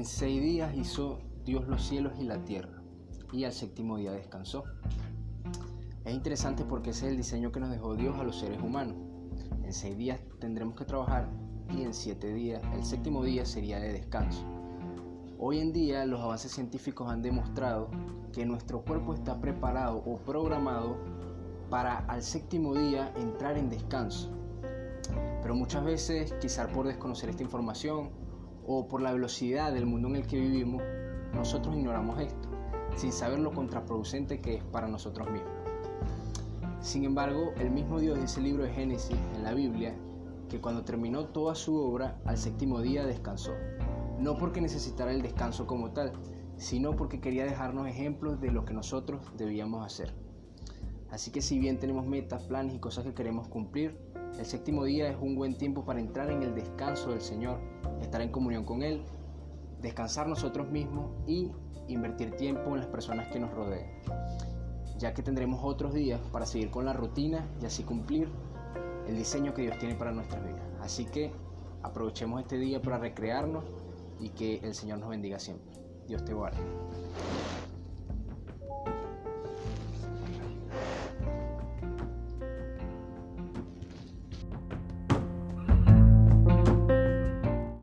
En seis días hizo Dios los cielos y la tierra, y al séptimo día descansó. Es interesante porque ese es el diseño que nos dejó Dios a los seres humanos. En seis días tendremos que trabajar y en siete días, el séptimo día sería de descanso. Hoy en día los avances científicos han demostrado que nuestro cuerpo está preparado o programado para al séptimo día entrar en descanso. Pero muchas veces, quizás por desconocer esta información o por la velocidad del mundo en el que vivimos, nosotros ignoramos esto, sin saber lo contraproducente que es para nosotros mismos. Sin embargo, el mismo Dios dice el libro de Génesis en la Biblia que cuando terminó toda su obra, al séptimo día descansó. No porque necesitara el descanso como tal, sino porque quería dejarnos ejemplos de lo que nosotros debíamos hacer. Así que si bien tenemos metas, planes y cosas que queremos cumplir, el séptimo día es un buen tiempo para entrar en el descanso del Señor, estar en comunión con Él, descansar nosotros mismos y invertir tiempo en las personas que nos rodean, ya que tendremos otros días para seguir con la rutina y así cumplir el diseño que Dios tiene para nuestras vidas. Así que aprovechemos este día para recrearnos y que el Señor nos bendiga siempre. Dios te guarde.